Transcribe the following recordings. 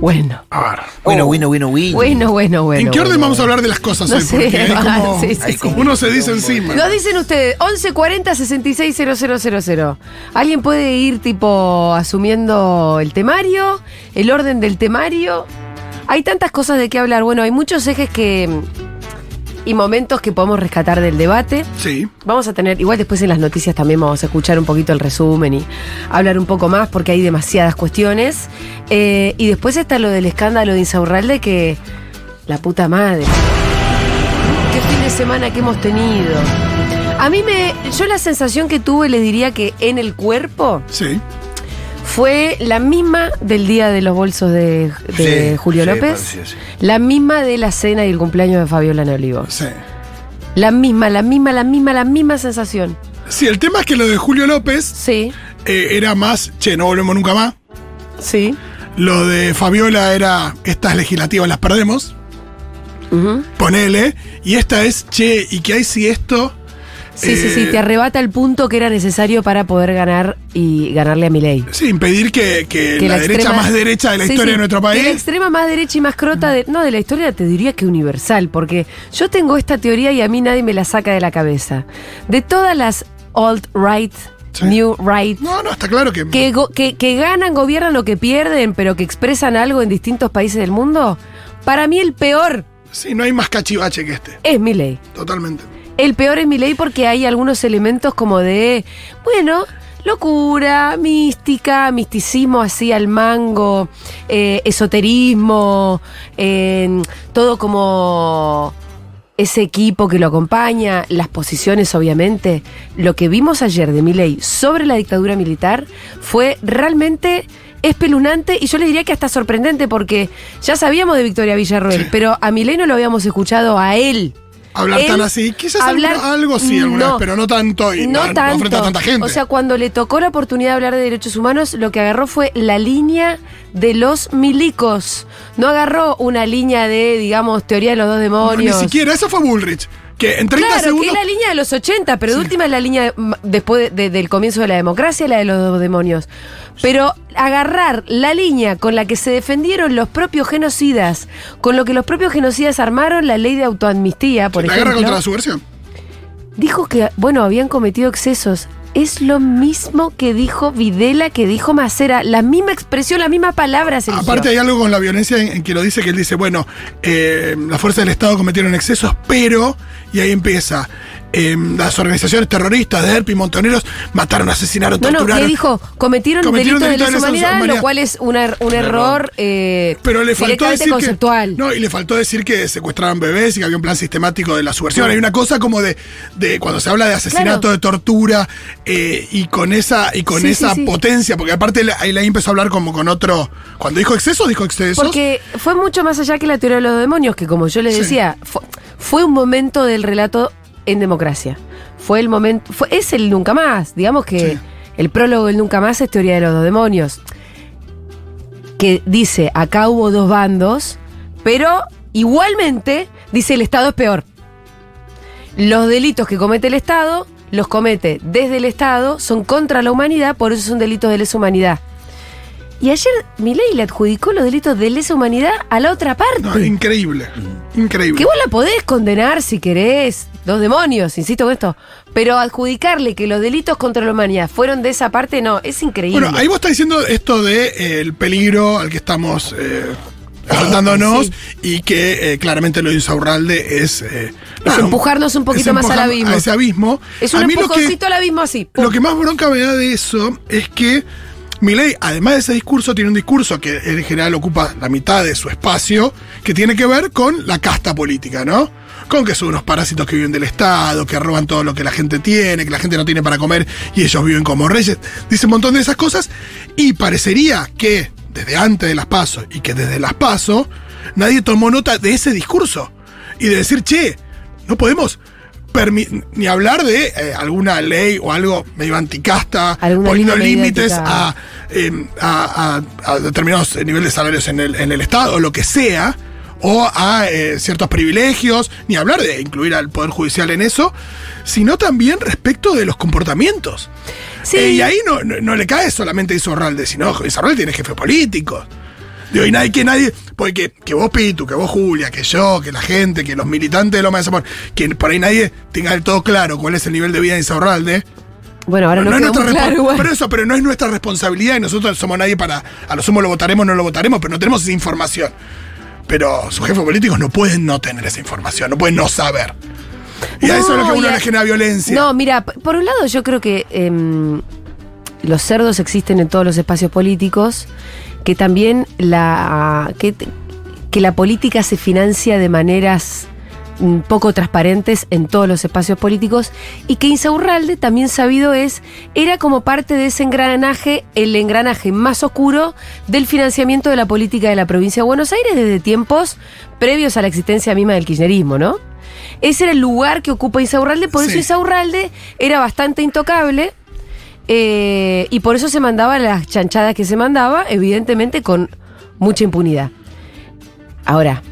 Bueno. A ver. Bueno, bueno, bueno, bueno. Bueno, bueno, bueno. ¿En qué orden bueno. vamos a hablar de las cosas No hoy? sé, Porque hay ah, como, sí, sí, hay sí. como- uno se dice encima. Lo dicen ustedes, 1140 660000. ¿Alguien puede ir tipo asumiendo el temario, el orden del temario? Hay tantas cosas de qué hablar. Bueno, hay muchos ejes que y momentos que podemos rescatar del debate. Sí. Vamos a tener, igual después en las noticias también vamos a escuchar un poquito el resumen y hablar un poco más porque hay demasiadas cuestiones. Eh, y después está lo del escándalo de Insaurralde que la puta madre. Qué fin de semana que hemos tenido. A mí me, yo la sensación que tuve, le diría que en el cuerpo Sí. Fue la misma del día de los bolsos de, de Sí, Julio sí, López, parecía, sí. la misma de la cena y el cumpleaños de Fabiola Olivos. Sí. La misma, la misma, la misma, la misma sensación. Sí, el tema es que lo de Julio López Sí, eh, era más, che, no volvemos nunca más. sí. Lo de Fabiola era, estas legislativas las perdemos, Ujú. ponele. Y esta es, che, ¿y qué hay si esto? Sí, sí, eh, sí, te arrebata el punto que era necesario para poder ganar y ganarle a Milei. Sí, impedir que, que Que la, derecha extrema- más derecha de la Sí, historia sí, de nuestro que la país. extrema más derecha y más crota, de, no de la historia, te diría que universal, porque yo tengo esta teoría y a mí nadie me la saca de la cabeza. De todas las alt-right, Sí. new right, No, no, está claro que. que, go- que, que ganan, gobiernan o que pierden, pero que expresan algo en distintos países del mundo, para mí el peor Sí, no hay más cachivache que este. es Milei. Totalmente. El peor es mi ley porque hay algunos elementos como de, bueno, locura, mística, misticismo así al mango, eh, esoterismo, eh, todo como ese equipo que lo acompaña, las posiciones obviamente. Lo que vimos ayer de Milei sobre la dictadura militar fue realmente espeluznante y yo le diría que hasta sorprendente porque ya sabíamos de Victoria Villarroel, Sí. pero a Milei no lo habíamos escuchado a él. Hablar Él tan así, quizás hablar- algo sí, alguna no, vez, pero no tanto y no, no no tanto. frente a tanta gente. O sea, cuando le tocó la oportunidad de hablar de derechos humanos, lo que agarró fue la línea de los milicos. No agarró una línea de, digamos, teoría de los dos No, demonios. ni siquiera, eso fue Bullrich. Que en 30 Claro, segundos. que es la línea de los 80, pero de Sí. última es la línea después de- del comienzo de la democracia, la de los demonios. Pero agarrar la línea con la que se defendieron los propios genocidas, con lo que los propios genocidas armaron la ley de autoamnistía, por la ejemplo. guerra contra la subversión. Dijo que, bueno, habían cometido excesos. Es lo mismo que dijo Videla, que dijo Macera. La misma expresión, la misma palabra se. Aparte hay algo con la violencia en, en que lo dice, que él dice, bueno, eh, las fuerzas del Estado cometieron excesos, pero, y ahí empieza, eh, las organizaciones terroristas, DERP y Montoneros mataron, asesinaron, torturaron. ¿qué dijo? Cometieron, Cometieron delitos de delitos de lesa humanidad, humanidad. lo cual es un, er- un error eh, Pero le faltó decir conceptual. que. No, y le faltó decir que secuestraban bebés y que había un plan sistemático de la subversión. Hay una cosa como de, de cuando se habla de asesinato, Claro. de tortura, eh, y con esa, y con Sí, esa sí, potencia, porque aparte ahí le empezó a hablar como con otro. Cuando dijo excesos, dijo excesos. Porque fue mucho más allá que la teoría de los demonios, que como yo les decía, fue, fue un momento del relato en democracia. Fue el momento, fue, es el nunca más. Digamos que Sí. el prólogo del nunca más es teoría de los dos demonios. Que dice, acá hubo dos bandos, pero igualmente dice el Estado es peor. Los delitos que comete el Estado, los comete desde el Estado, son contra la humanidad, por eso son delitos de lesa humanidad. Y ayer Milei le adjudicó los delitos de lesa humanidad a la otra parte. No, increíble. Increíble. que vos la podés condenar si querés, dos demonios, insisto con esto. Pero adjudicarle que los delitos contra la humanidad fueron de esa parte, no, es increíble. Bueno, ahí vos estás diciendo esto de eh, el peligro al que estamos eh, enfrentándonos Sí. y que eh, claramente lo de Insaurralde es. eh, Es empujarnos un poquito más al abismo. A ese abismo. es un empujoncito al abismo así. pum. Lo que más bronca me da de eso es que Milei, además de ese discurso, tiene un discurso que en general ocupa la mitad de su espacio, que tiene que ver con la casta política, ¿no? Con que son unos parásitos que viven del Estado, que roban todo lo que la gente tiene, que la gente no tiene para comer y ellos viven como reyes. Dice un montón de esas cosas y parecería que desde antes de las pasos y que desde las pasos nadie tomó nota de ese discurso y de decir, che, no podemos ni hablar de eh, alguna ley o algo medio anticasta, poniendo límites mediática. a, eh, a- a- a determinados niveles de salarios en el, en el Estado o lo que sea, o a eh, ciertos privilegios, ni hablar de incluir al Poder Judicial en eso, sino también respecto de los comportamientos. Sí. Eh, y ahí no, no- no le cae solamente a Isorralde, sino Isorralde tiene jefes políticos. De hoy nadie, que nadie, porque que vos Pitu, que vos Julia, que yo, que la gente, que los militantes de Loma de Zamora, que por ahí nadie tenga del todo claro cuál es el nivel de vida de Insaurralde. Bueno, ahora no, no es quedó nuestra claro. Pero eso, pero no es nuestra responsabilidad y nosotros somos nadie para. A lo sumo lo votaremos, no lo votaremos, pero no tenemos esa información. Pero sus jefes políticos no pueden no tener esa información, no pueden no saber. Y a eso es lo que No, uno a- le genera violencia. No, mira, por un lado yo creo que em, los cerdos existen en todos los espacios políticos, que también la, que, que la política se financia de maneras poco transparentes en todos los espacios políticos y que Insaurralde también sabido es era como parte de ese engranaje el engranaje más oscuro del financiamiento de la política de la provincia de Buenos Aires desde tiempos previos a la existencia misma del kirchnerismo, ¿no? Ese era el lugar que ocupa Insaurralde, por eso. Insaurralde era bastante intocable eh, y por eso se mandaba las chanchadas que se mandaba, evidentemente con mucha impunidad. Ahora,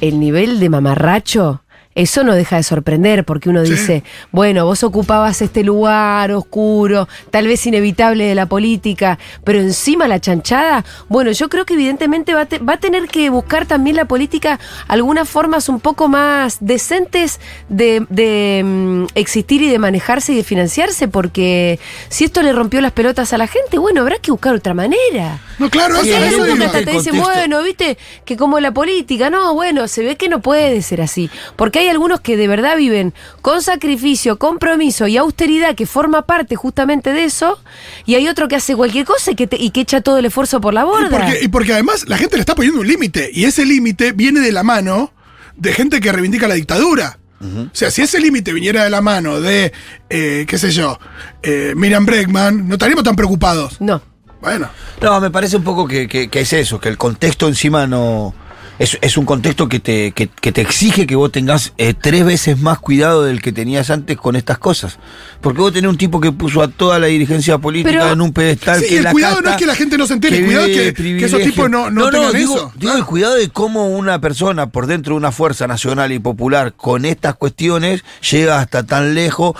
el nivel de mamarracho, eso no deja de sorprender, porque uno Sí. dice, bueno, vos ocupabas este lugar oscuro, tal vez inevitable de la política, pero encima la chanchada, bueno, yo creo que evidentemente va a, te- va a tener que buscar también la política algunas formas un poco más decentes de, de, mm, existir y de manejarse y de financiarse, porque si esto le rompió las pelotas a la gente, bueno, habrá que buscar otra manera. No, claro, eso, hasta te dicen, bueno, viste, que como la política, no, bueno, se ve que no puede ser así. Porque hay algunos que de verdad viven con sacrificio, compromiso y austeridad, que forma parte justamente de eso, y hay otro que hace cualquier cosa y que, te- y que echa todo el esfuerzo por la Y borda. porque, y porque además la gente le está poniendo un límite. Y ese límite viene de la mano de gente que reivindica la dictadura. O sea, si ese límite viniera de la mano de, eh, qué sé yo, eh, Miriam Bregman, no estaríamos tan preocupados. No. Bueno, No, me parece un poco que, que- que es eso, que el contexto encima no. Es, es un contexto que te, que, que te exige que vos tengas eh, tres veces más cuidado del que tenías antes con estas cosas. Porque vos tenés un tipo que puso a toda la dirigencia política Pero- en un pedestal Sí, que el la cuidado no es que la gente no se entere, el cuidado es que- que esos tipos no- no tengan digo, eso. Digo, el cuidado de cómo una persona por dentro de una fuerza nacional y popular con estas cuestiones llega hasta tan lejos.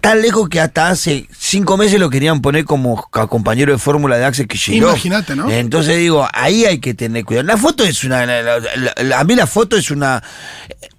Tan lejos que hasta hace cinco meses lo querían poner como compañero de fórmula de Axel Kicillof. Imagínate, ¿no? Entonces digo, ahí hay que tener cuidado. La foto es una. la- la- la- a mí la foto es una.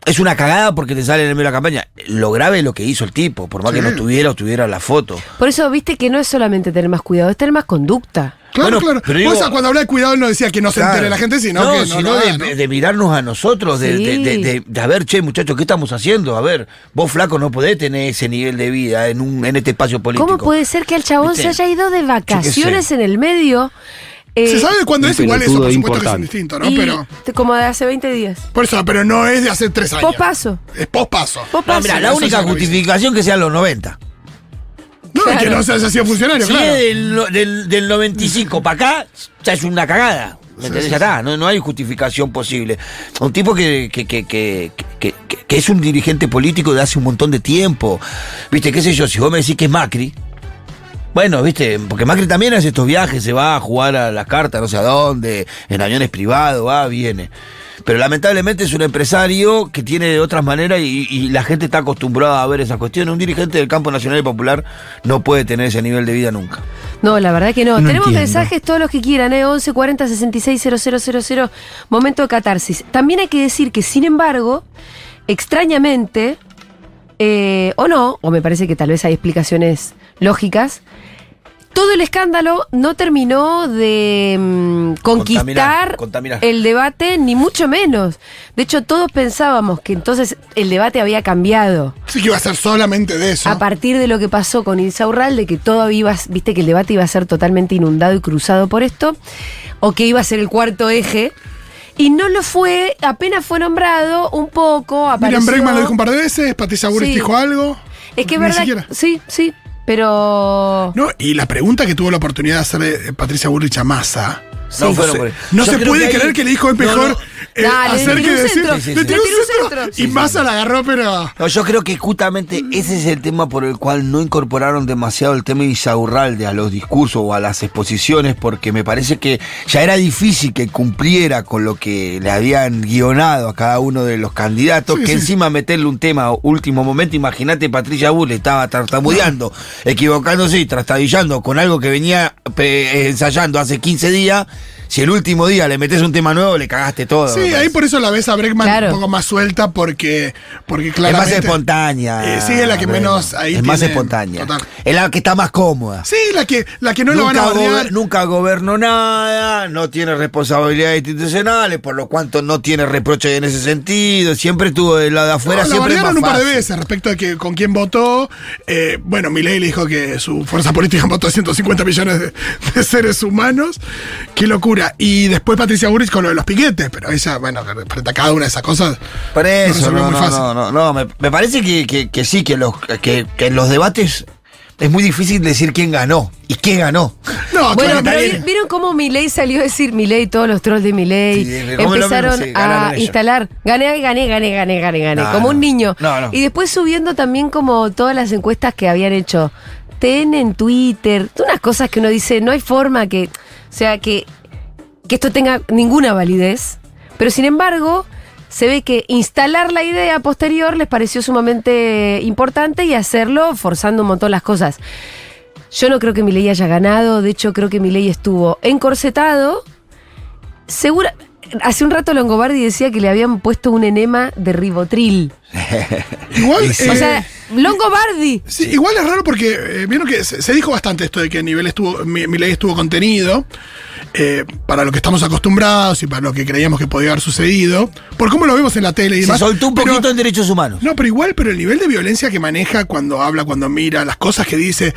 Es una cagada porque te sale en el medio de la campaña. Lo grave es lo que hizo el tipo, por más que no tuviera o tuviera la foto. Por eso viste que no es solamente tener más cuidado, es tener más conducta. Claro, Bueno, claro. pero digo- cuando hablaba de cuidado, él no decía que no se Claro. entere la gente, sino no, que no sino haga, de, ¿no? de mirarnos a nosotros, de, Sí. de, de- de- de a ver, che, muchachos, ¿qué estamos haciendo? A ver, vos flaco no podés tener ese nivel de vida en un en este espacio político. ¿Cómo puede ser que el chabón ¿Viste? se haya ido de vacaciones en el medio? eh, Se sabe de cuándo es igual eso, por supuesto que es indistinto, ¿no? y Pero. como de hace 20 días. Por eso, pero no es de hace tres años. Pospaso. Es pospaso. Vos No, mira, la única justificación que sean los 90. No, es que no se haya sido funcionario, Si claro. del, del, del 95 para acá, ya es una cagada. ¿Me entendés? Ya está, no, no hay justificación posible. Un tipo que, que, que, que, que- que- que es un dirigente político de hace un montón de tiempo. Viste, qué sé yo, si vos me decís que es Macri. Bueno, viste, porque Macri también hace estos viajes, se va a jugar a las cartas, no sé a dónde, en aviones privados, va, viene. Pero lamentablemente es un empresario que tiene de otras maneras y, y la gente está acostumbrada a ver esas cuestiones. Un dirigente del campo nacional y popular no puede tener ese nivel de vida nunca. No, la verdad que no. No Tenemos entiendo. mensajes todos los que quieran, ¿eh? 11 40 66 000. Momento de catarsis. También hay que decir que, sin embargo, extrañamente, eh, o no, o me parece que tal vez hay explicaciones lógicas, todo el escándalo no terminó de mm, conquistar Contaminar, contaminar. el debate, ni mucho menos. De hecho, todos pensábamos que entonces el debate había cambiado. Sí que iba a ser solamente de eso. A partir de lo que pasó con Insaurralde, que todo iba, viste que el debate iba a ser totalmente inundado y cruzado por esto, o que iba a ser el cuarto eje, y no lo fue, apenas fue nombrado un poco, apareció... Miriam Bregman lo dijo un par de veces, Patricia Burris Sí. dijo algo. Es que es Ni verdad, siquiera. sí, sí, pero... No, y la pregunta que tuvo la oportunidad de hacer eh, Patricia Burrich a Massa. Sí. No No, fueron se, no puede que ahí- creer que le dijo es No, mejor no. Eh, Dale, le hacer tiró que un decir. centro. Sí, sí, Le sí. tiró Le un tiró un centro. centro. Y Sí, Massa sí. la agarró, pero. No, yo creo que justamente ese es el tema por el cual no incorporaron demasiado el tema Insaurralde a los discursos o a las exposiciones, porque me parece que ya era difícil que cumpliera con lo que le habían guionado a cada uno de los candidatos, Sí, que sí. encima meterle un tema a último momento, imagínate Patricia Bull estaba tartamudeando, equivocándose y trastabillando con algo que venía ensayando hace 15 días. Si el último día le metes un tema nuevo, le cagaste todo. Sí, ahí por eso la ves a Bregman Claro. un poco más suelta porque, porque Es claramente... más espontánea. Eh, sí, es la que Bregman. menos ahí Es más espontánea. Total. Es la que está más cómoda. Sí, la que, la que no lo van a nunca, gober- nunca gobernó nada, no tiene responsabilidades institucionales, por lo cuanto no tiene reproches en ese sentido. Siempre estuvo del lado de afuera, No, la siempre es más un par de veces respecto a que con quién votó. Eh, bueno, Milei le dijo que su fuerza política votó a 150 millones de, de seres humanos. Qué locura. Y después Patricia Burrich con lo de los piquetes, pero ella, bueno, frente a cada una de esas cosas. Por eso, resolvió no, muy no, fácil. no, no, no, me, me parece que, que- que sí, que, los, que, que en los debates es muy difícil decir quién ganó y qué ganó. No, Bueno, pero vi- ¿vieron cómo Milei salió a decir Milei, todos los trolls de Milei? Sí, empezaron sí, a ellos. instalar, gané, gané, gané, gané, gané, gané, No, como un no. niño. No, no. Y después subiendo también como todas las encuestas que habían hecho. TN en Twitter, unas cosas que uno dice, no hay forma que, o sea, que, que esto tenga ninguna validez. Pero sin embargo, se ve que instalar la idea posterior les pareció sumamente importante y hacerlo forzando un montón las cosas. Yo no creo que Milei haya ganado, de hecho creo que Milei estuvo encorsetado. Segura, hace un rato Longobardi decía que le habían puesto un enema de ribotril. Igual. O eh, sea, Longobardi. Sí, igual es raro porque eh, vieron que se, se dijo bastante esto de que nivel estuvo, mi, ley estuvo contenido eh, para lo que estamos acostumbrados y para lo que creíamos que podía haber sucedido, por cómo lo vemos en la tele y Se demás. soltó un pero- poquito en derechos humanos. No, pero igual, pero el nivel de violencia que maneja cuando habla, cuando mira, las cosas que dice,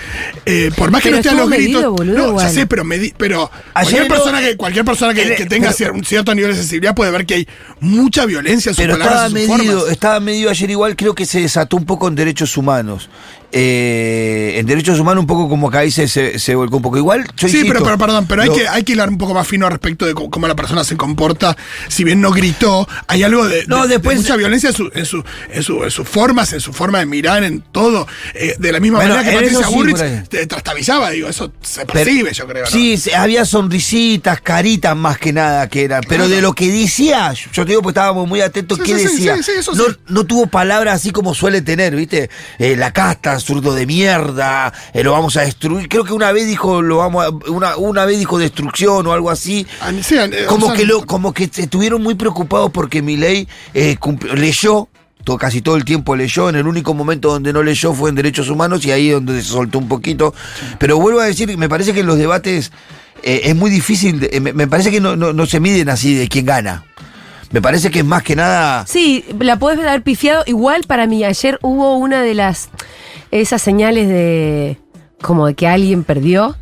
eh, por más que Pero no esté a los gritos. boludo, no, ya sé, pero, medi- pero cualquier no- persona que, cualquier persona que, que tenga pero- un cierto nivel de sensibilidad puede ver que hay mucha violencia en sus Pero palabras estaba y sus medido, formas. estaba medido ayer igual, creo que se desató un poco en derechos humanos. Eh, en derechos humanos un poco como que ahí se, se, volcó un poco. Igual, yo Sí, insisto, pero, pero perdón, pero hay lo- que, hay que hilar un poco más fino respecto de cómo, la persona se comporta. Si bien no gritó, hay algo de, No, de- de después- mucha violencia en, su, en, su, en, su- en sus formas, en su forma de mirar, en todo. Eh, de la misma Bueno, manera que Patricia sí, Burrich te trastabillaba, digo, eso se Pero- percibe, yo creo. ¿no? Sí, se- había sonrisitas, caritas más que nada que eran. Pero de lo que decía, yo te digo, pues estábamos muy atentos, Sí, ¿qué sí, decía? no, no tuvo palabras así como suele tener, ¿viste? Eh, la casta, zurdo de mierda, eh, lo vamos a destruir. Creo que una vez dijo, lo vamos a- una, una vez dijo destrucción o algo así. Ah, sí, eh, Como o sea, que lo, como que estuvieron muy preocupados porque Milei eh, leyó. to- casi todo el tiempo leyó, en el único momento donde no leyó fue en derechos humanos y ahí es donde se soltó un poquito. Pero vuelvo a decir, me parece que en los debates eh, es muy difícil, eh, me, me parece que no, no- no se miden así de quién gana. Me parece que es más que nada... Sí, la podés haber pifiado. Igual para mí, ayer hubo una de las. Esas señales de. como de que alguien perdió.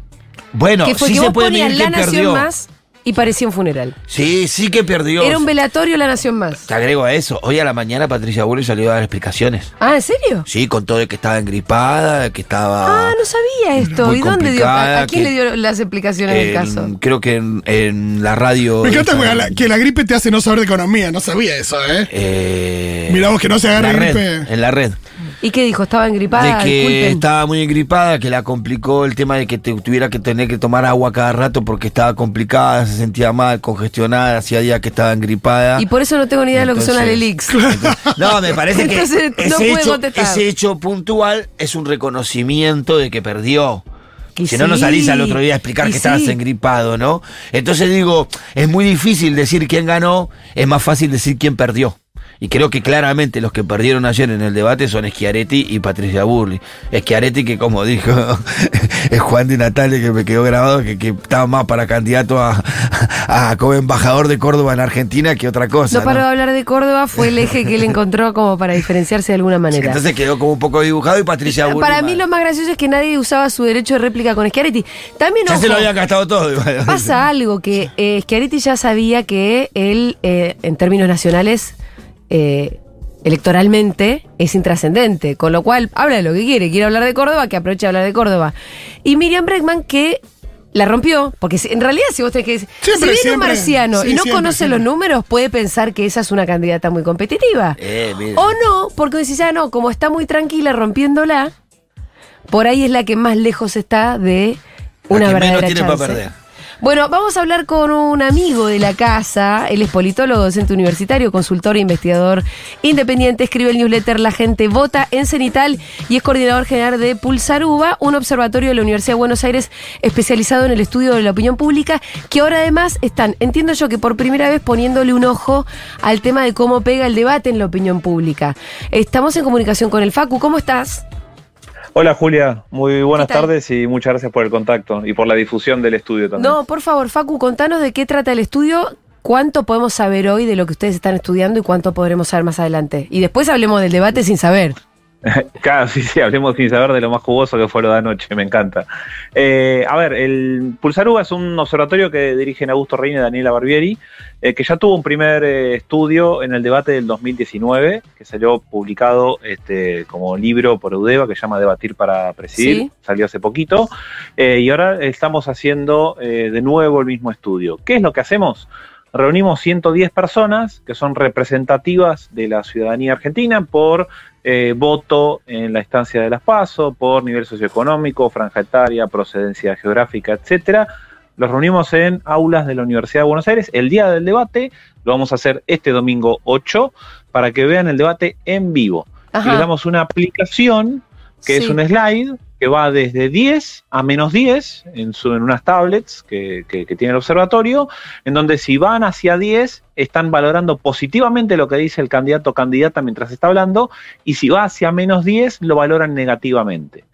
Bueno, que fue sí que se vos puede ponías la nación perdió. más y parecía un funeral. Sí, sí que perdió. Era un velatorio la nación más. Te agrego a eso. Hoy a la mañana Patricia Bullrich salió a dar explicaciones. Ah, ¿en serio? Sí, contó de que estaba engripada, de que estaba... Ah, no sabía esto. Muy ¿Y dónde dio? ¿A, quién que- le dio las explicaciones del caso? Creo que en, en la radio. Me encanta esa- que la, que la gripe te hace no saber de economía, no sabía eso, ¿eh? eh, Mirá vos que no se red, gripe. En la red. ¿Y qué dijo? ¿Estaba engripada? de que Disculpen. estaba muy engripada, que la complicó el tema de que te- tuviera que tener que tomar agua cada rato porque estaba complicada, se sentía mal, congestionada, hacía días que estaba engripada. Y por eso no tengo ni idea de lo que son Entonces- Alelix. No, me parece que Entonces, ese, hecho, contestar. ese hecho puntual es un reconocimiento de que perdió. Y si no, no salís al otro día a explicar que estabas engripado, ¿no? Entonces digo, es muy difícil decir quién ganó, es más fácil decir quién perdió. Y creo que claramente los que perdieron ayer en el debate son Schiaretti y Patricia Burli. Schiaretti que como dijo es Juan de Natale que me quedó grabado, que, que estaba más para candidato a, a como embajador de Córdoba en Argentina que otra cosa. No paró ¿no? de hablar de Córdoba, fue el eje que él encontró como para diferenciarse de alguna manera. Entonces quedó como un poco dibujado y Patricia Burli. Para mí lo más gracioso es que nadie usaba su derecho de réplica con Schiaretti. También Ya se lo había gastado todo. igual. pasa algo que eh, Schiaretti ya sabía que él, eh, en términos nacionales, eh, electoralmente, es intrascendente. Con lo cual, habla de lo que quiere. Quiere hablar de Córdoba, que aproveche a hablar de Córdoba. Y Miriam Bregman, que la rompió, porque en realidad, si vos tenés que decir, Siempre, si viene un marciano Sí, y no siempre, conoce siempre. los números, puede pensar que esa es una candidata muy competitiva. Eh. O no, porque decís, ah, no, como está muy tranquila rompiéndola, por ahí es la que más lejos está de una La que verdadera menos tiene chance. para perder. Bueno, vamos a hablar con un amigo de la casa. Él es politólogo, docente universitario, consultor e investigador independiente. Escribe el newsletter La Gente Vota en Cenital y es coordinador general de Pulsaruba, un observatorio de la Universidad de Buenos Aires especializado en el estudio de la opinión pública, que ahora además están, entiendo yo que por primera vez poniéndole un ojo al tema de cómo pega el debate en la opinión pública. Estamos en comunicación con el Facu. ¿Cómo estás? Hola Julia, muy buenas tardes y muchas gracias por el contacto y por la difusión del estudio también. No, por favor, Facu, contanos de qué trata el estudio, cuánto podemos saber hoy de lo que ustedes están estudiando y cuánto podremos saber más adelante. Y después hablemos del debate sin saber. Claro, sí, sí, hablemos sin saber de lo más jugoso que fue lo de anoche, me encanta. Eh, a ver, el Pulsaruga es un observatorio que dirigen Augusto Reina y Daniela Barbieri, eh, que ya tuvo un primer eh, estudio en el debate del 2019, que salió publicado este, como libro por Eudeva, que se llama Debatir para Presidir, Sí. salió hace poquito, y ahora estamos haciendo de nuevo el mismo estudio. ¿Qué es lo que hacemos? Reunimos 110 personas que son representativas de la ciudadanía argentina por eh, voto en la instancia de las PASO, por nivel socioeconómico, franja etaria, procedencia geográfica, etcétera. Los reunimos en aulas de la Universidad de Buenos Aires el día del debate. Lo vamos a hacer este domingo 8 para que vean el debate en vivo. Y les damos una aplicación que es un slide que va desde 10 a menos 10 en, unas tablets que tiene el observatorio, en donde si van hacia 10 están valorando positivamente lo que dice el candidato o candidata mientras está hablando, y si va hacia menos 10 lo valoran negativamente.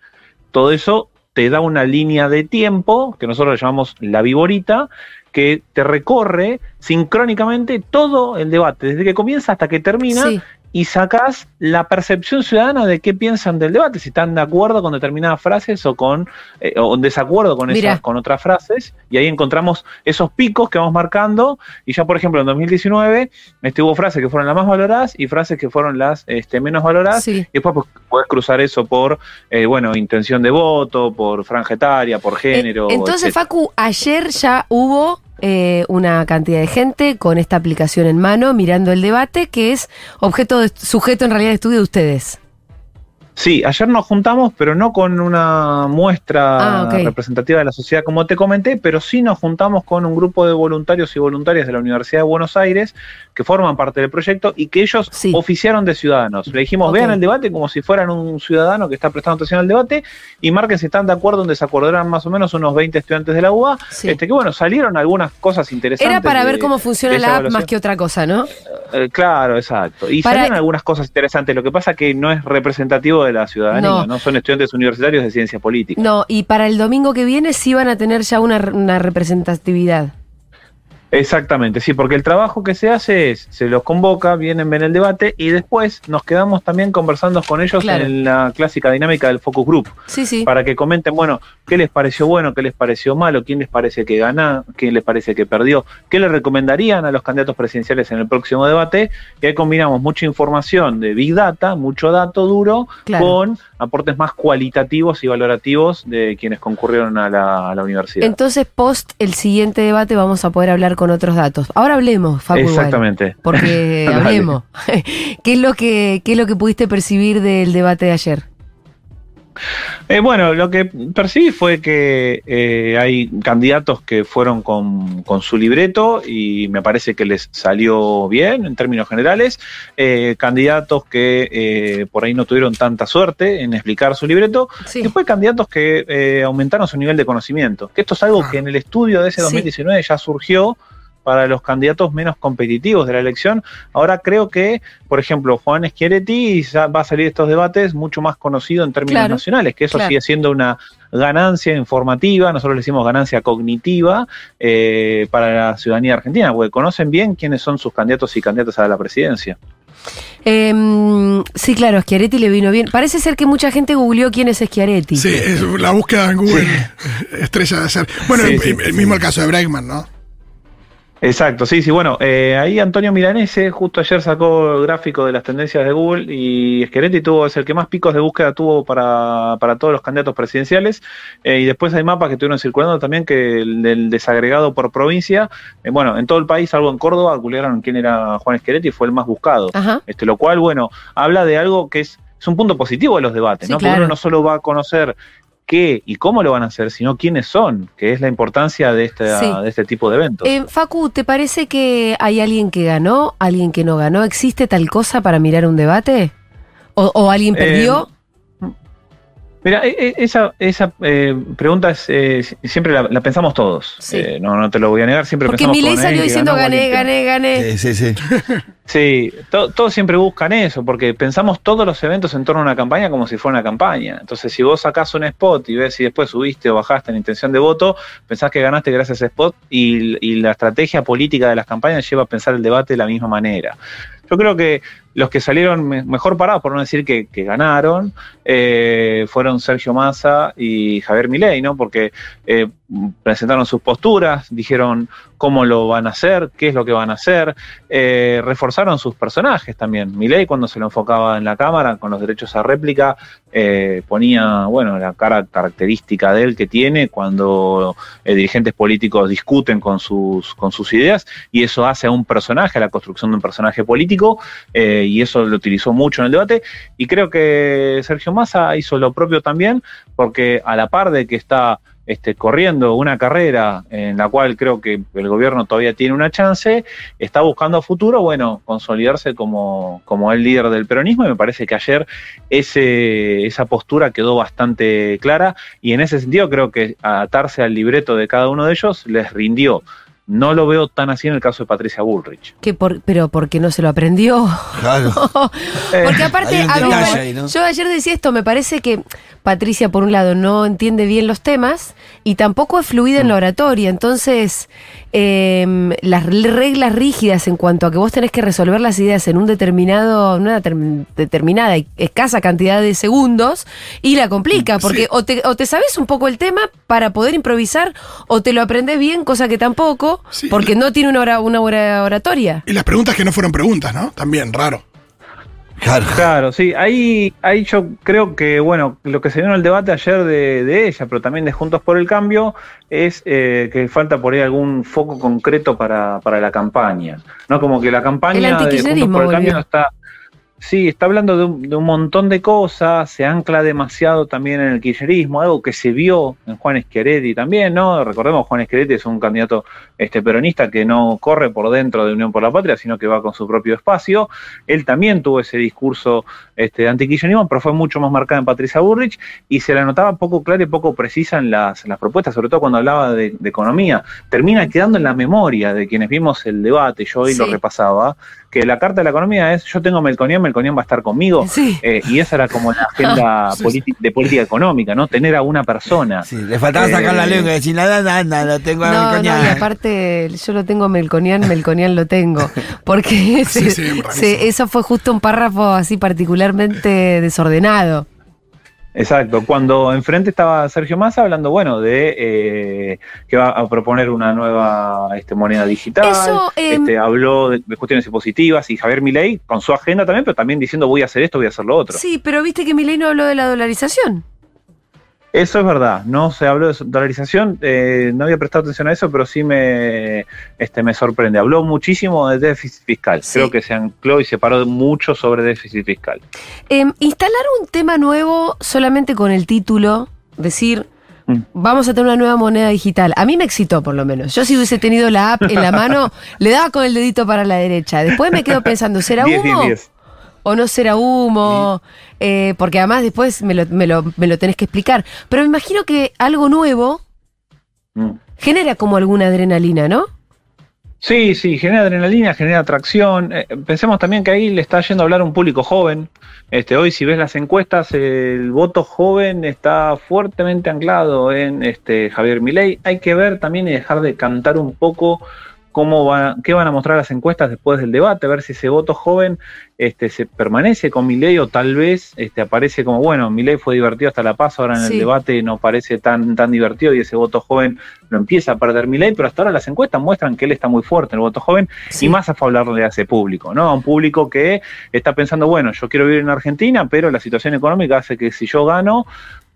Todo eso te da una línea de tiempo, que nosotros le llamamos la viborita, que te recorre sincrónicamente todo el debate, desde que comienza hasta que termina, Sí. Y sacás la percepción ciudadana de qué piensan del debate, si están de acuerdo con determinadas frases o con eh, o en desacuerdo con esas con otras frases y ahí encontramos esos picos que vamos marcando y ya por ejemplo en 2019 este, hubo frases que fueron las más valoradas y frases que fueron las este, menos valoradas Sí. y después pues, podés cruzar eso por eh, bueno intención de voto, por franja etaria, por género. Eh, Entonces, etcétera. Facu, ayer ya hubo eh, una cantidad de gente con esta aplicación en mano mirando el debate, que es objeto de, sujeto en realidad de estudio de ustedes. Sí, ayer nos juntamos, pero no con una muestra Ah, representativa de la sociedad como te comenté, pero sí nos juntamos con un grupo de voluntarios y voluntarias de la Universidad de Buenos Aires que forman parte del proyecto y que ellos Sí. oficiaron de ciudadanos. Le dijimos, vean el debate como si fueran un ciudadano que está prestando atención al debate y marquen si están de acuerdo en desacuerdo. Eran más o menos unos 20 estudiantes de la UA, Sí. este, que bueno, salieron algunas cosas interesantes. Era para de- ver cómo funciona la app más que otra cosa, ¿no? Eh, claro, exacto. Y Para- salieron algunas cosas interesantes. Lo que pasa que no es representativo de la ciudadanía, No. no, son estudiantes universitarios de ciencia política. No, y para el domingo que viene sí van a tener ya una, una representatividad. Exactamente, sí, porque el trabajo que se hace es, se los convoca, vienen, ven el debate y después nos quedamos también conversando con ellos Claro. en la clásica dinámica del focus group, Sí, sí. para que comenten, bueno, qué les pareció bueno, qué les pareció malo, quién les parece que gana, quién les parece que perdió, qué le recomendarían a los candidatos presidenciales en el próximo debate, y ahí combinamos mucha información de Big Data, mucho dato duro, Claro. con aportes más cualitativos y valorativos de quienes concurrieron a la, a la universidad. Entonces, post el siguiente debate vamos a poder hablar con otros datos. Ahora hablemos, Facu. igual. Exactamente. Porque hablemos. ¿Qué es lo que qué es lo que pudiste percibir del debate de ayer? Eh, bueno, lo que percibí fue que eh, hay candidatos que fueron con, con su libreto y me parece que les salió bien en términos generales. Eh, candidatos que eh, por ahí no tuvieron tanta suerte en explicar su libreto. Sí. Y después candidatos que eh, aumentaron su nivel de conocimiento. Que esto es algo Ah. que en el estudio de ese Sí. 2019 ya surgió para los candidatos menos competitivos de la elección. Ahora creo que, por ejemplo, Juan Schiaretti va a salir de estos debates mucho más conocido en términos Claro, nacionales, que eso claro. sigue siendo una ganancia informativa, nosotros le decimos ganancia cognitiva eh, para la ciudadanía argentina, porque conocen bien quiénes son sus candidatos y candidatas a la presidencia. Em, sí, claro, Schiaretti le vino bien. Parece ser que mucha gente googleó quién es Schiaretti. Sí, es la búsqueda en Google estrella de ayer. Bueno, Sí, el, sí, el sí. mismo el caso de Bregman, ¿no? Exacto, sí, sí, bueno, eh, ahí Antonio Milanese justo ayer sacó el gráfico de las tendencias de Google y Schiaretti tuvo, es el que más picos de búsqueda tuvo para, para todos los candidatos presidenciales eh, y después hay mapas que estuvieron circulando también que el del desagregado por provincia, eh, bueno, en todo el país, salvo en Córdoba, calcularon quién era Juan Schiaretti y fue el más buscado. Ajá. Este, lo cual, bueno, habla de algo que es, es un punto positivo de los debates, Sí, ¿no? claro. Porque uno no solo va a conocer qué y cómo lo van a hacer, sino quiénes son, que es la importancia de este, Sí. de este tipo de eventos. Eh, Facu, ¿te parece que hay alguien que ganó, alguien que no ganó? ¿Existe tal cosa para mirar un debate? ¿O, o alguien Eh, perdió? Mira, e- e- esa, esa eh, pregunta es, eh, si- siempre la, la pensamos todos. Sí. Eh, no, no te lo voy a negar, siempre Porque pensamos Milei con salió alguien que diciendo gané, gané, gané. Sí, sí, sí. Sí, to- todos siempre buscan eso, porque pensamos todos los eventos en torno a una campaña como si fuera una campaña. Entonces, si vos sacás un spot y ves si después subiste o bajaste en intención de voto, pensás que ganaste gracias a ese spot y, y la estrategia política de las campañas lleva a pensar el debate de la misma manera. Yo creo que los que salieron me- mejor parados, por no decir que, que ganaron, eh, fueron Sergio Massa y Javier Milei, ¿no? Porque eh, presentaron sus posturas, dijeron cómo lo van a hacer, qué es lo que van a hacer, eh, reforzaron sus personajes también. Milei cuando se lo enfocaba en la cámara con los derechos a réplica eh, ponía, bueno, la cara característica de él que tiene cuando eh, dirigentes políticos discuten con sus, con sus ideas y eso hace a un personaje, a la construcción de un personaje político eh, y eso lo utilizó mucho en el debate y creo que Sergio Massa hizo lo propio también porque a la par de que está este, corriendo una carrera en la cual creo que el gobierno todavía tiene una chance, está buscando a futuro, bueno, consolidarse como, como el líder del peronismo y me parece que ayer ese, esa postura quedó bastante clara y en ese sentido creo que atarse al libreto de cada uno de ellos les rindió. No lo veo tan así en el caso de Patricia Bullrich. Que por, pero porque no se lo aprendió. Claro. Porque aparte, a mí me- detalle ahí, ¿no? yo ayer decía esto, me parece que Patricia, por un lado, no entiende bien los temas y tampoco es fluida Mm. en la oratoria. Entonces, em, las reglas rígidas en cuanto a que vos tenés que resolver las ideas en un determinado, una determin- determinada y escasa cantidad de segundos y la complica, porque Sí. o, te, o te sabes un poco el tema para poder improvisar o te lo aprendes bien, cosa que tampoco, Sí. porque no tiene una, ora- una ora- oratoria. Y las preguntas que no fueron preguntas, ¿no? También, raro. Claro. Claro, sí, ahí, ahí yo creo que, bueno, lo que se vio en el debate ayer de, de ella, pero también de Juntos por el Cambio, es eh, que falta por ahí algún foco concreto para, para la campaña. No como que la El campaña de Juntos por el Cambio volvió. está... Sí, está hablando de un, de un montón de cosas, se ancla demasiado también en el kirchnerismo, algo que se vio en Juan Schiaretti también, ¿no? Recordemos, Juan Schiaretti es un candidato este, peronista que no corre por dentro de Unión por la Patria, sino que va con su propio espacio. Él también tuvo ese discurso este, antikirchnerismo, pero fue mucho más marcado en Patricia Burrich y se la notaba poco clara y poco precisa en las, las propuestas, sobre todo cuando hablaba de, de economía. Termina quedando en la memoria de quienes vimos el debate, yo hoy lo repasaba, que la carta de la economía es yo tengo Melconian, Melconian va a estar conmigo. Sí. Eh, y esa era como la agenda Sí, sí. politi- de política económica, ¿no? Tener a una persona. Sí, le faltaba sacar Eh, la lengua y decir nada, nada, nada, tengo a No, mi no, y aparte yo lo tengo Melconian, Melconian lo tengo. Porque Sí, sí, se- eso fue justo un párrafo así particularmente desordenado. Exacto, cuando enfrente estaba Sergio Massa hablando, bueno, de eh, que va a proponer una nueva este, moneda digital, Eso, em, este, habló de, de cuestiones positivas y Javier Milei con su agenda también, pero también diciendo voy a hacer esto, voy a hacer lo otro. Sí, pero viste que Milei no habló de la dolarización. Eso es verdad, no se habló de dolarización, eh, no había prestado atención a eso, pero sí me, este, me sorprende. Habló muchísimo de déficit fiscal, Sí. creo que se ancló y se paró mucho sobre déficit fiscal. Em, instalar un tema nuevo solamente con el título, decir, Mm. vamos a tener una nueva moneda digital. A mí me excitó por lo menos. Yo si hubiese tenido la app en la mano, le daba con el dedito para la derecha. Después me quedo pensando, ¿será 10, humo? 10, 10. O no será humo, Eh, porque además después me lo, me, lo, me lo tenés que explicar. Pero me imagino que algo nuevo Mm. genera como alguna adrenalina, ¿no? Sí, sí, genera adrenalina, genera atracción. Eh, pensemos también que ahí le está yendo a hablar un público joven. Este, hoy, si ves las encuestas, el voto joven está fuertemente anclado en este, Javier Milei. Hay que ver también y dejar de cantar un poco cómo va, qué van a mostrar las encuestas después del debate, a ver si ese voto joven este, se permanece con Milei o tal vez este, aparece como, bueno, Milei fue divertido hasta la paz, ahora en Sí. el debate no parece tan, tan divertido y ese voto joven lo empieza a perder Milei, pero hasta ahora las encuestas muestran que él está muy fuerte en el voto joven Sí. y más a hablarle a ese público, ¿no? A un público que está pensando, bueno, yo quiero vivir en Argentina, pero la situación económica hace que si yo gano,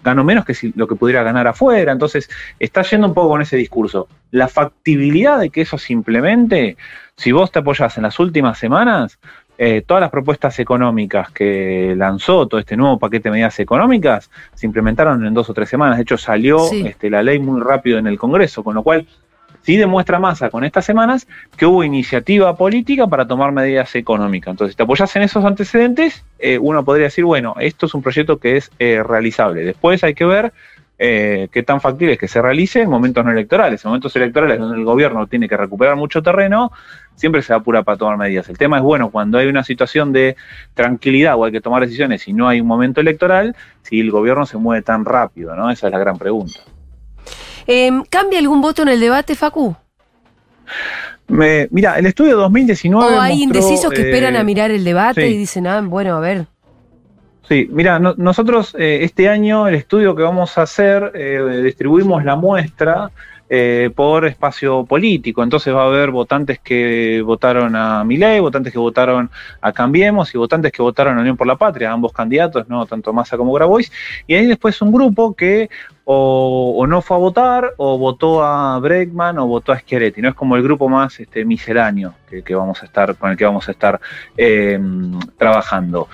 gano menos que si, lo que pudiera ganar afuera. Entonces, está yendo un poco con ese discurso. La factibilidad de que eso se implemente, si vos te apoyás en las últimas semanas, eh, todas las propuestas económicas que lanzó todo este nuevo paquete de medidas económicas se implementaron en dos o tres semanas. De hecho, salió Sí. este, la ley muy rápido en el Congreso, con lo cual sí demuestra Massa con estas semanas que hubo iniciativa política para tomar medidas económicas. Entonces, si te apoyas en esos antecedentes, eh, uno podría decir, bueno, esto es un proyecto que es eh, realizable. Después hay que ver eh, qué tan factible es que se realice en momentos no electorales. En momentos electorales donde el gobierno tiene que recuperar mucho terreno, siempre se apura para tomar medidas. El tema es, bueno, cuando hay una situación de tranquilidad o hay que tomar decisiones y no hay un momento electoral, si el gobierno se mueve tan rápido, ¿no? Esa es la gran pregunta. Em, ¿Cambia algún voto en el debate, Facu? Me- mira, el estudio 2019... ¿O hay mostró, indecisos que eh, esperan a mirar el debate sí. y dicen, ah, bueno, a ver. Sí, mira, no- nosotros eh, este año el estudio que vamos a hacer, eh, distribuimos la muestra eh, por espacio político, entonces va a haber votantes que votaron a Milei, votantes que votaron a Cambiemos y votantes que votaron a Unión por la Patria, ambos candidatos, no tanto Massa como Grabois, y ahí después un grupo que o, o no fue a votar, o votó a Bregman, o votó a Schiaretti, no es como el grupo más este, misceláneo que, que vamos a estar, con el que vamos a estar eh, trabajando.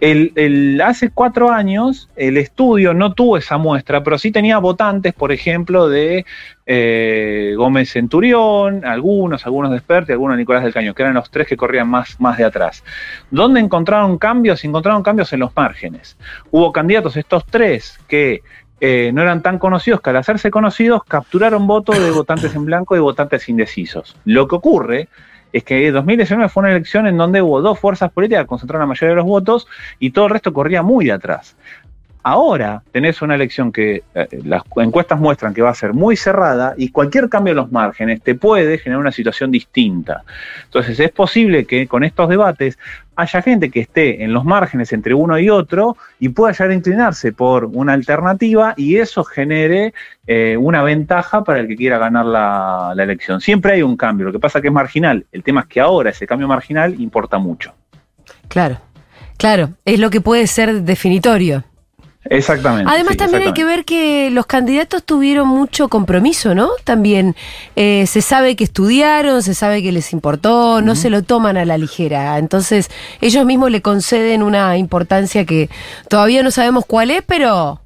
El, hace cuatro años el estudio no tuvo esa muestra, pero sí tenía votantes, por ejemplo, de eh, Gómez Centurión, algunos, algunos de Spert y algunos de Nicolás del Caño, que eran los tres que corrían más, más de atrás. ¿Dónde encontraron cambios? Encontraron cambios en los márgenes. Hubo candidatos, estos tres, que eh, no eran tan conocidos, que al hacerse conocidos capturaron votos de votantes en blanco y votantes indecisos. Lo que ocurre es que 2019 fue una elección en donde hubo dos fuerzas políticas que concentraron la mayoría de los votos y todo el resto corría muy atrás. Ahora tenés una elección que eh, las encuestas muestran que va a ser muy cerrada y cualquier cambio en los márgenes te puede generar una situación distinta. Entonces es posible que con estos debates haya gente que esté en los márgenes entre uno y otro y pueda llegar a inclinarse por una alternativa y eso genere eh, una ventaja para el que quiera ganar la, elección. Siempre hay un cambio, lo que pasa que es marginal. El tema es que ahora ese cambio marginal importa mucho. Claro, claro, es lo que puede ser definitorio. Exactamente. Además, sí, también hay que ver que los candidatos tuvieron mucho compromiso, ¿no? También eh, se sabe que estudiaron, se sabe que les importó, no se lo toman a la ligera. Entonces, ellos mismos le conceden una importancia que todavía no sabemos cuál es, pero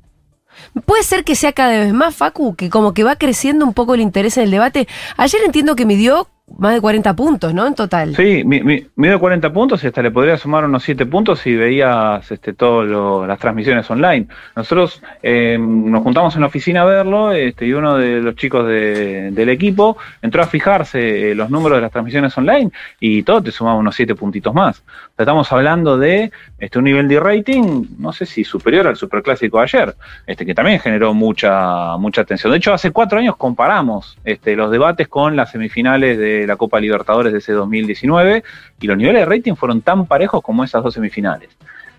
puede ser que sea cada vez más, Facu, que como que va creciendo un poco el interés en el debate. Ayer entiendo que midió más de 40 puntos, ¿no? En total. Sí, mi, mi, midió 40 puntos y hasta le podría sumar unos 7 puntos si veías este, todas las transmisiones online. Nosotros eh, nos juntamos en la oficina a verlo este, y uno de los chicos de- del equipo entró a fijarse eh, los números de las transmisiones online y todo te sumaba unos 7 puntitos más. Estamos hablando de este, un nivel de rating, no sé si superior al superclásico de ayer, este, que también generó mucha, mucha atención. De hecho, hace cuatro años comparamos este, los debates con las semifinales de la Copa Libertadores de ese 2019 y los niveles de rating fueron tan parejos como esas dos semifinales.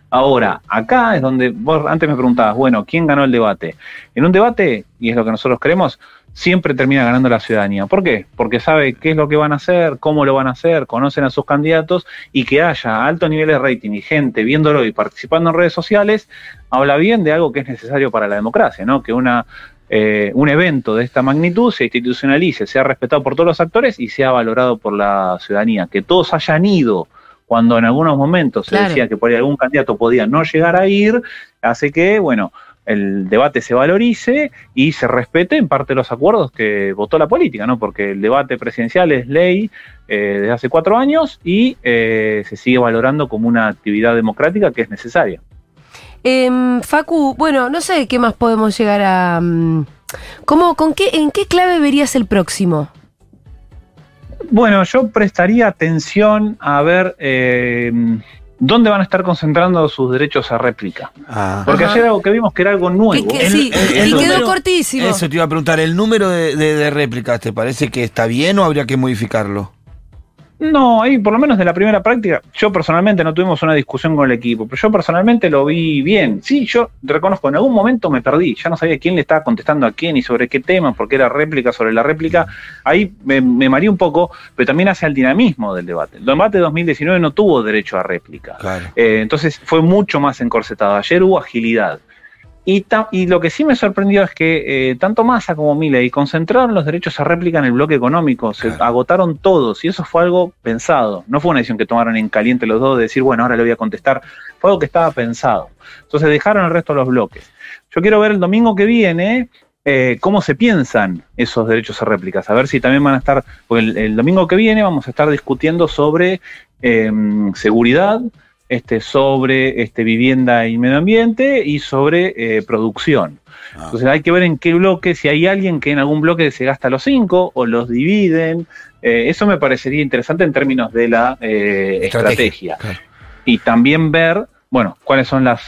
Ahora, acá es donde vos antes me preguntabas, bueno, ¿quién ganó el debate? En un debate, y es lo que nosotros creemos, siempre termina ganando la ciudadanía. ¿Por qué? Porque sabe qué es lo que van a hacer, cómo lo van a hacer, conocen a sus candidatos y que haya alto nivel de rating y gente viéndolo y participando en redes sociales, habla bien de algo que es necesario para la democracia, ¿no? Que una eh, un evento de esta magnitud se institucionalice, sea respetado por todos los actores y sea valorado por la ciudadanía. Que todos hayan ido cuando en algunos momentos Claro. se decía que por ahí algún candidato podía no llegar a ir, hace que, bueno, el debate se valorice y se respete en parte los acuerdos que votó la política, ¿no? Porque el debate presidencial es ley eh, desde hace cuatro años y eh, se sigue valorando como una actividad democrática que es necesaria. Em, Facu, bueno, no sé qué más podemos llegar a. mm, ¿Cómo, con qué, ¿En qué clave verías el próximo? Bueno, yo prestaría atención a ver eh, dónde van a estar concentrando sus derechos a réplica. Ah. Porque Ajá. ayer algo que vimos que era algo nuevo. Que- que- El- sí, el- y el quedó número- cortísimo. Eso te iba a preguntar, ¿el número de, de- de réplicas te parece que está bien o habría que modificarlo? No, ahí por lo menos de la primera práctica, yo personalmente no tuvimos una discusión con el equipo, pero yo personalmente lo vi bien. Sí, yo reconozco, en algún momento me perdí, ya no sabía quién le estaba contestando a quién y sobre qué tema, porque era réplica sobre la réplica. Ahí me, me mareé un poco, pero también hace al dinamismo del debate. El debate de 2019 no tuvo derecho a réplica. Claro. Eh, entonces fue mucho más encorsetado. Ayer hubo agilidad. Y, lo que sí me sorprendió es que eh, tanto Massa como Milei concentraron los derechos a réplica en el bloque económico, se Claro. agotaron todos y eso fue algo pensado. No fue una decisión que tomaron en caliente los dos de decir, bueno, ahora le voy a contestar. Fue algo que estaba pensado. Entonces dejaron el resto de los bloques. Yo quiero ver el domingo que viene eh, cómo se piensan esos derechos a réplicas, a ver si también van a estar, porque el, el domingo que viene vamos a estar discutiendo sobre eh, seguridad, este, sobre este, vivienda y medio ambiente y sobre eh, producción. Ah. Entonces hay que ver en qué bloque, si hay alguien que en algún bloque se gasta los cinco o los dividen. Eh, eso me parecería interesante en términos de la eh, estrategia. Claro. Y también ver, bueno, cuáles son las,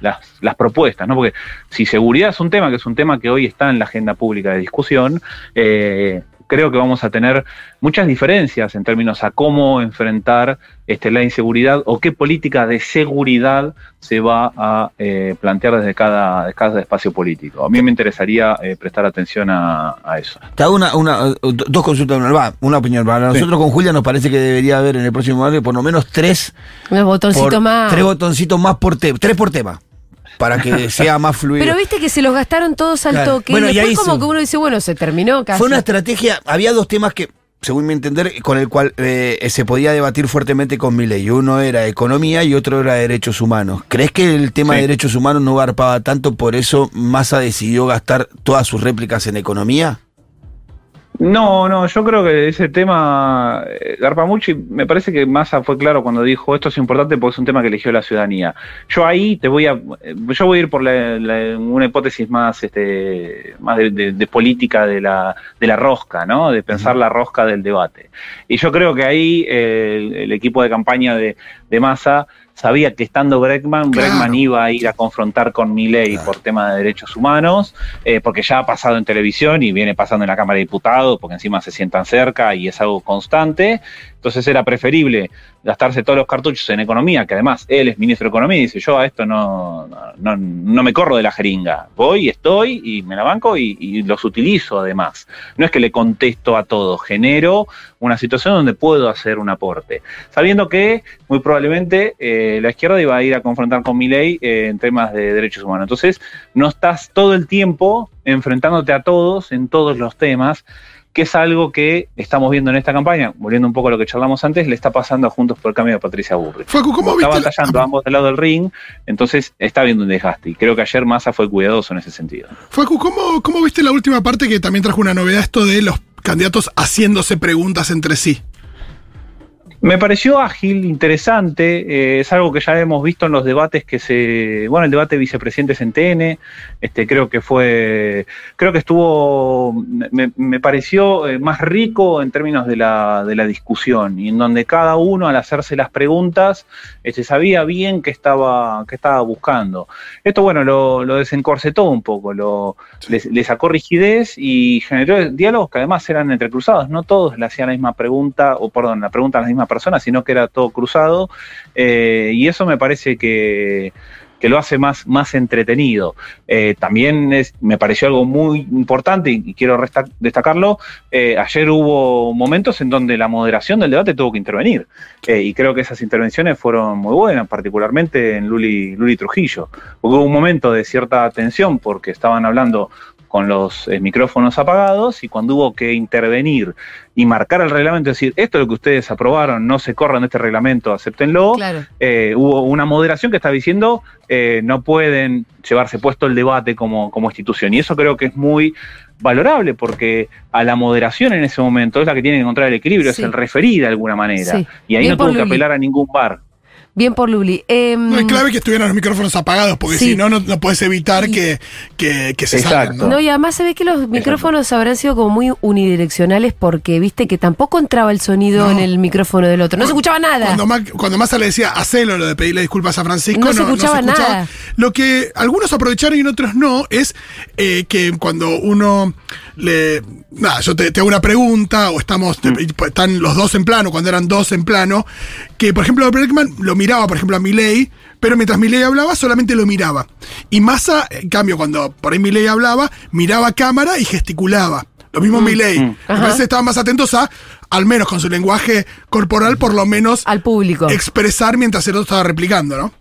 las, las propuestas, ¿no? Porque si seguridad es un tema, que es un tema que hoy está en la agenda pública de discusión, eh, creo que vamos a tener muchas diferencias en términos a cómo enfrentar este, la inseguridad o qué política de seguridad se va a eh, plantear desde cada, espacio político. A mí me interesaría eh, prestar atención a, a eso. Te hago una, una, eh, dos consultas, una, va, una opinión. Para Sí. nosotros con Julia nos parece que debería haber en el próximo año por lo menos tres, botoncitos por- más. tres botoncitos más por tema, tres por tema, para que sea más fluido. Pero viste que se los gastaron todos al Claro. toque. Bueno, y después como que uno dice, bueno, se terminó casi. Fue una estrategia, había dos temas que, según mi entender, con el cual eh, se podía debatir fuertemente con Milei. Uno era economía y otro era derechos humanos. ¿Crees que el tema Sí. de derechos humanos no garpaba tanto, por eso Massa decidió gastar todas sus réplicas en economía? No, no, yo creo que ese tema eh, garpa mucho y me parece que Massa fue claro cuando dijo esto es importante porque es un tema que eligió la ciudadanía. Yo ahí te voy a, eh, yo voy a ir por la- la- una hipótesis más, este, más de, de- de política de la, de la rosca, ¿no? De pensar la rosca del debate. Y yo creo que ahí eh, el, el equipo de campaña de, de Massa sabía que estando Bregman, Claro. Bregman iba a ir a confrontar con Milei Claro. por tema de derechos humanos, eh, porque ya ha pasado en televisión y viene pasando en la Cámara de Diputados, porque encima se sientan cerca y es algo constante. Entonces era preferible gastarse todos los cartuchos en economía, que además él es ministro de Economía y dice, yo a esto no, no, me corro de la jeringa, voy, estoy y me la banco y, los utilizo además. No es que le contesto a todo, genero una situación donde puedo hacer un aporte, sabiendo que muy probablemente eh, la izquierda iba a ir a confrontar con mi ley en temas de derechos humanos. Entonces no estás todo el tiempo enfrentándote a todos en todos los temas, que es algo que estamos viendo en esta campaña, volviendo un poco a lo que charlamos antes, le está pasando a Juntos por el Cambio de Patricia Burri. Facu, ¿cómo Está viste? la- batallando ambos del lado del ring, entonces está viendo un desgaste. Y creo que ayer Massa fue cuidadoso en ese sentido. Facu, ¿cómo, ¿cómo viste la última parte que también trajo una novedad esto de los candidatos haciéndose preguntas entre sí? Me pareció ágil, interesante, eh, es algo que ya hemos visto en los debates que se, bueno, el debate de vicepresidentes en TN, este, creo que fue, creo que estuvo, me, me pareció eh, más rico en términos de la, de la discusión y en donde cada uno al hacerse las preguntas, este, sabía bien qué estaba, qué estaba buscando. Esto, bueno, lo, lo desencorsetó un poco, lo, le, le sacó rigidez y generó diálogos que además eran entrecruzados. No todos le hacían la misma pregunta, o perdón, la pregunta a la misma persona, sino que era todo cruzado. eh, y eso me parece que, que lo hace más, más entretenido. Eh, también es, me pareció algo muy importante y, quiero destacarlo. eh, ayer hubo momentos en donde la moderación del debate tuvo que intervenir. Y creo que esas intervenciones fueron muy buenas, particularmente en Luli, Luli Trujillo. Porque hubo un momento de cierta tensión porque estaban hablando con los eh, micrófonos apagados y cuando hubo que intervenir y marcar el reglamento, decir, esto es lo que ustedes aprobaron, no se corran de este reglamento, acéptenlo, Claro. eh, hubo una moderación que está diciendo eh, no pueden llevarse puesto el debate como, como institución. Y eso creo que es muy valorable porque a la moderación en ese momento es la que tiene que encontrar el equilibrio, Sí. es el referí de alguna manera. Sí. Y ahí Bien no tuvo que apelar a ningún bar. Bien por Luli. Em, No es clave que estuvieran los micrófonos apagados, porque Sí. si no, no, no puedes evitar que, que, que se salgan. Exacto. ¿no? No, y además se ve que los micrófonos habrán sido como muy unidireccionales porque viste que tampoco entraba el sonido No. en el micrófono del otro. No se escuchaba nada. Cuando, Ma- cuando Massa le decía, hacelo lo de pedirle disculpas a Francisco, No no, se no escuchaba nada. Lo que algunos aprovecharon y otros no es eh, que cuando uno le. Nada, yo te, te hago una pregunta o estamos. te- están los dos en plano, cuando eran dos en plano, que por ejemplo Breckman lo miraba, por ejemplo, a Milei, pero mientras Milei hablaba, solamente lo miraba. Y Massa, en cambio, cuando por ahí Milei hablaba, miraba a cámara y gesticulaba. Lo mismo Milei. Me Ajá. parece que estaban más atentos a, al menos con su lenguaje corporal, por lo menos Al público. expresar mientras el otro estaba replicando, ¿no?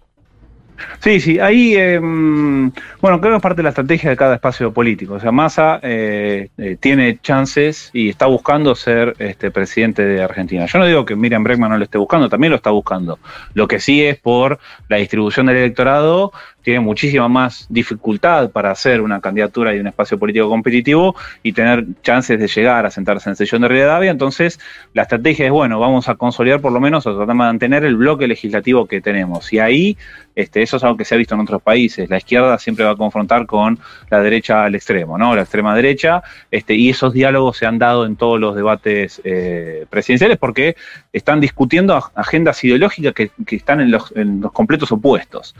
Sí, sí, ahí, eh, bueno, creo que es parte de la estrategia de cada espacio político. O sea, Massa eh, eh, tiene chances y está buscando ser este, presidente de Argentina. Yo no digo que Miriam Bregman no lo esté buscando, también lo está buscando. Lo que sí es por la distribución del electorado, tiene muchísima más dificultad para hacer una candidatura y un espacio político competitivo y tener chances de llegar a sentarse en sesión de Rivadavia. Entonces, la estrategia es, bueno, vamos a consolidar por lo menos o tratar de mantener el bloque legislativo que tenemos. Y ahí, este, eso es algo que se ha visto en otros países. La izquierda siempre va a confrontar con la derecha al extremo, ¿no? La extrema derecha, este, y esos diálogos se han dado en todos los debates eh, presidenciales porque están discutiendo agendas ideológicas que, que están en los, en los completos opuestos.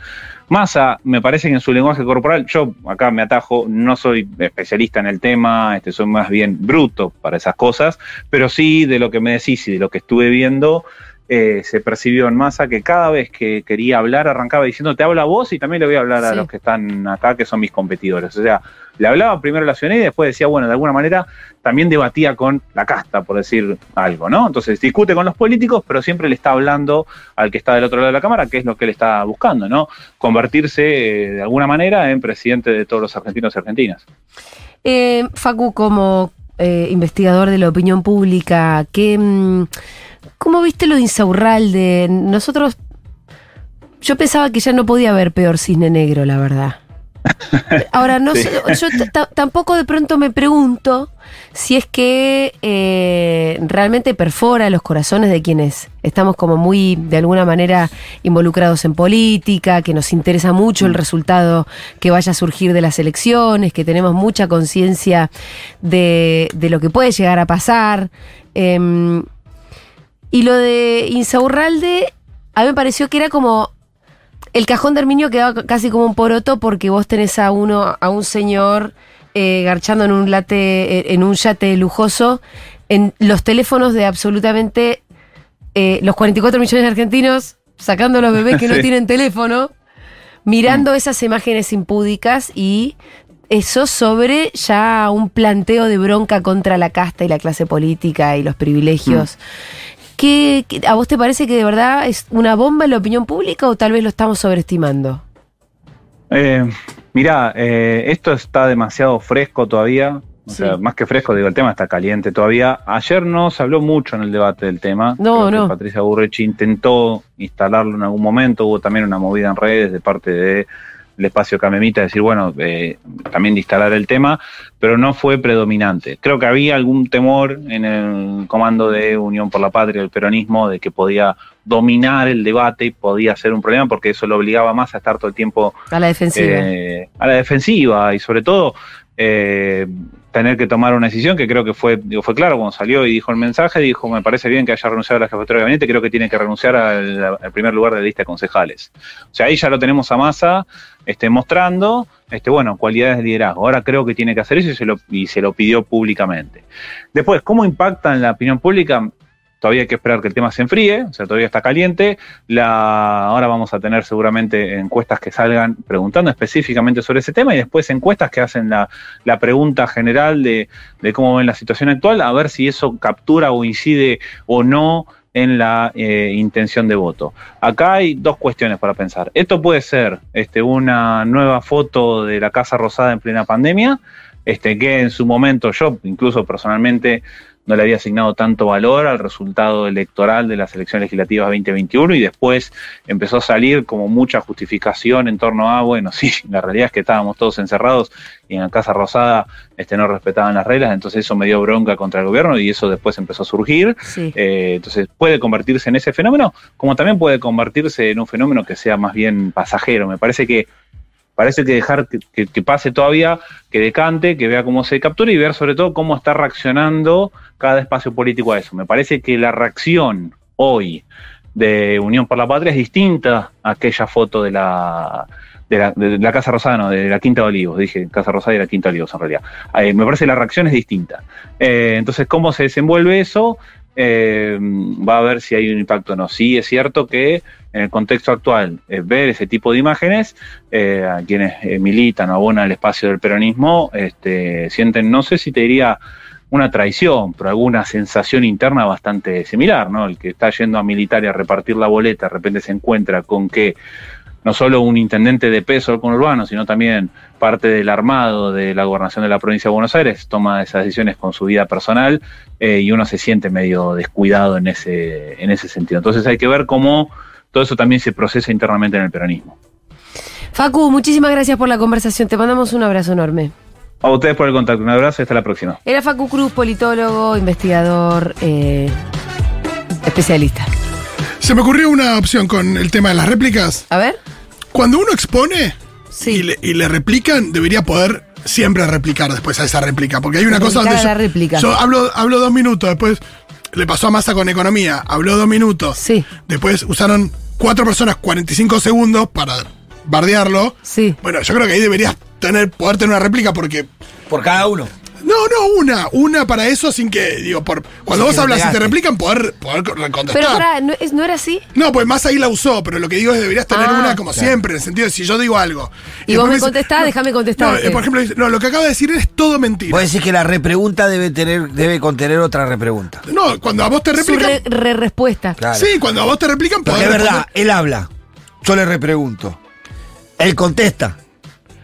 Massa, me parece que en su lenguaje corporal, yo acá me atajo, no soy especialista en el tema, este, soy más bien bruto para esas cosas, pero sí de lo que me decís y de lo que estuve viendo, eh, se percibió en masa que cada vez que quería hablar arrancaba diciendo te habla a vos y también le voy a hablar a los que están acá que son mis competidores. O sea, le hablaba primero a la ciudadanía y después decía, bueno, de alguna manera también debatía con la casta, por decir algo, ¿no? Entonces discute con los políticos, pero siempre le está hablando al que está del otro lado de la cámara, que es lo que él está buscando, ¿no? Convertirse eh, de alguna manera en presidente de todos los argentinos y argentinas. Eh, Facu, como investigador de la opinión pública, ¿qué, mm, ¿cómo viste lo de Insaurralde? Nosotros. Yo pensaba que ya no podía haber peor cisne negro, la verdad. Ahora, no Sí. sé, yo tampoco de pronto me pregunto si es que eh, realmente perfora los corazones de quienes estamos como muy, de alguna manera, involucrados en política, que nos interesa mucho el resultado que vaya a surgir de las elecciones, que tenemos mucha conciencia de, de lo que puede llegar a pasar. Em, y lo de Insaurralde, a mí me pareció que era como el cajón de Herminio quedaba casi como un poroto porque vos tenés a uno, a un señor eh, garchando en un late, eh, en un yate lujoso, en los teléfonos de absolutamente eh, los 44 millones de argentinos, sacando a los bebés que no tienen teléfono, mirando esas imágenes impúdicas y eso sobre ya un planteo de bronca contra la casta y la clase política y los privilegios. ¿Qué, qué- a vos te parece que de verdad es una bomba en la opinión pública o tal vez lo estamos sobreestimando? Eh, mirá, eh, esto está demasiado fresco todavía. O Sí. sea, más que fresco, digo, el tema está caliente todavía. Ayer no se habló mucho en el debate del tema. No, Creo no. Patricia Burrich intentó instalarlo en algún momento. Hubo también una movida en redes de parte de el espacio Camemita, decir, bueno, eh, también de instalar el tema, pero no fue predominante. Creo que había algún temor en el comando de Unión por la Patria, el peronismo, de que podía dominar el debate y podía ser un problema porque eso lo obligaba más a estar todo el tiempo A la defensiva. eh, a la defensiva y sobre todo eh, tener que tomar una decisión que creo que fue digo, fue claro cuando salió y dijo el mensaje, dijo me parece bien que haya renunciado a la jefatura de gabinete, creo que tiene que renunciar al, primer lugar de la lista de concejales. O sea, ahí ya lo tenemos a masa este, mostrando este, bueno, cualidades de liderazgo. Ahora creo que tiene que hacer eso y se lo, y se lo pidió públicamente. Después, ¿cómo impacta en la opinión pública? Todavía hay que esperar que el tema se enfríe, o sea, todavía está caliente. Ahora vamos a tener seguramente encuestas que salgan preguntando específicamente sobre ese tema y después encuestas que hacen la, pregunta general de, de cómo ven la situación actual, a ver si eso captura o incide o no en la eh, intención de voto. Acá hay dos cuestiones para pensar. Esto puede ser este, una nueva foto de la Casa Rosada en plena pandemia, este, que en su momento yo, incluso personalmente, no le había asignado tanto valor al resultado electoral de las elecciones legislativas 2021 y después empezó a salir como mucha justificación en torno a, bueno, sí, la realidad es que estábamos todos encerrados y en la Casa Rosada este, no respetaban las reglas, entonces eso me dio bronca contra el gobierno y eso después empezó a surgir. Sí. Eh, entonces puede convertirse en ese fenómeno, como también puede convertirse en un fenómeno que sea más bien pasajero. Me parece que parece que dejar que, pase todavía, que decante, que vea cómo se captura y ver sobre todo cómo está reaccionando cada espacio político a eso. Me parece que la reacción hoy de Unión por la Patria es distinta a aquella foto de la de la, de la Casa Rosada, no, de la Quinta de Olivos, dije Casa Rosada y la Quinta de Olivos en realidad. Eh, me parece que la reacción es distinta. Eh, entonces, ¿cómo se desenvuelve eso? Eh, va a ver si hay un impacto o no. Sí, es cierto que en el contexto actual, eh, ver ese tipo de imágenes, eh, a quienes eh, militan o abonan el espacio del peronismo, este, sienten, no sé si te diría una traición, pero alguna sensación interna bastante similar, ¿no? El que está yendo a militar y a repartir la boleta, de repente se encuentra con que no solo un intendente de peso del conurbano, sino también parte del armado de la gobernación de la provincia de Buenos Aires, toma esas decisiones con su vida personal y uno se siente medio descuidado en ese, en ese sentido. Entonces hay que ver cómo todo eso también se procesa internamente en el peronismo. Facu, muchísimas gracias por la conversación. Te mandamos un abrazo enorme. A ustedes por el contacto. Un abrazo y hasta la próxima. Era Facu Cruz, politólogo, investigador, eh, especialista. Se me ocurrió una opción con el tema de las réplicas. A ver. Cuando uno expone Sí. y, le, y le replican, debería poder siempre replicar después a esa réplica. Porque hay una cosa donde a yo, la réplica. yo hablo, hablo dos minutos, después le pasó a Massa con economía, habló dos minutos. Sí. Después usaron cuatro personas 45 segundos para bardearlo. Sí. Bueno, yo creo que ahí deberías tener, poder tener una réplica porque. Por cada uno. No, no, una, una para eso sin que, digo, por cuando vos hablas y te replican, poder, poder contestar. Pero ahora, ¿no, es- ¿no era así? No, pues más ahí la usó, pero lo que digo es deberías tener Ah. una como siempre, en el sentido de si yo digo algo. Y vos después me contestás, no, déjame No, contestarte. eh, por ejemplo, no, lo que acaba de decir es todo mentira. Vos decís que la repregunta debe tener, debe contener otra repregunta. no, cuando a vos te Su replican. re- re- respuesta. Claro. Sí, cuando a vos te replican, Porque podés es verdad, responder. él habla. Yo le repregunto. Él contesta.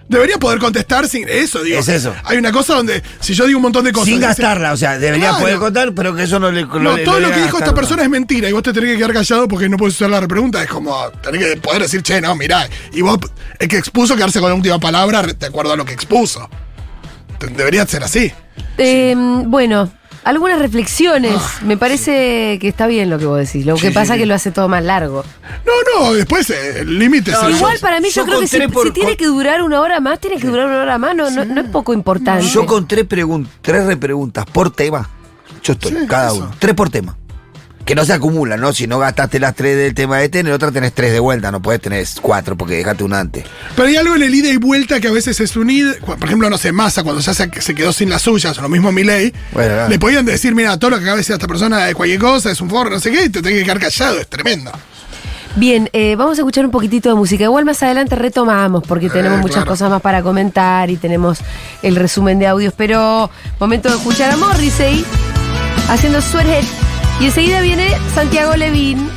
Debería poder contestar sin eso, digo. Es eso. Hay una cosa donde, si yo digo un montón de cosas. sin dice- gastarla. O sea, debería Claro. poder contar, pero que eso no le. No, todo lo que dijo esta persona es mentira y vos te tenés que quedar callado porque no puedes usar la repregunta. Es como, tenés que poder decir, che, no, mirá. Y vos, el que expuso, quedarse con la última palabra de acuerdo a lo que expuso. Debería ser así. Eh, bueno, algunas reflexiones. Me parece que está bien lo que vos decís. Lo que Ah. Sí, pasa sí, es que lo hace todo más largo. No, no, después eh, el límite es el- Igual para mí yo, yo creo que si, conté por- si tiene con- que durar una hora más, tiene que durar una hora más. No, no, no es poco importante. Yo con tres, pregun- tres repreguntas por tema. Yo estoy, Sí, cada eso. uno. Tres por tema. Que no se acumulan, ¿no? Si no gastaste las tres del tema este, en el otro tenés tres de vuelta. No podés tener cuatro porque dejaste una antes. Pero hay algo en el ida y vuelta que a veces es un ida. Por ejemplo, no sé, Massa, cuando ya se, se quedó sin las suyas, o lo mismo Milei, Bueno, claro. le podían decir, mira, todo lo que acaba de decir esta persona es cualquier cosa, es un forro, no sé qué, y te tenés que quedar callado, es tremendo. Bien, eh, vamos a escuchar un poquitito de música. Igual más adelante retomamos porque tenemos muchas Eh, claro. cosas más para comentar y tenemos el resumen de audios. Pero momento de escuchar a Morrissey haciendo Sweathead. Y enseguida viene Santiago Levín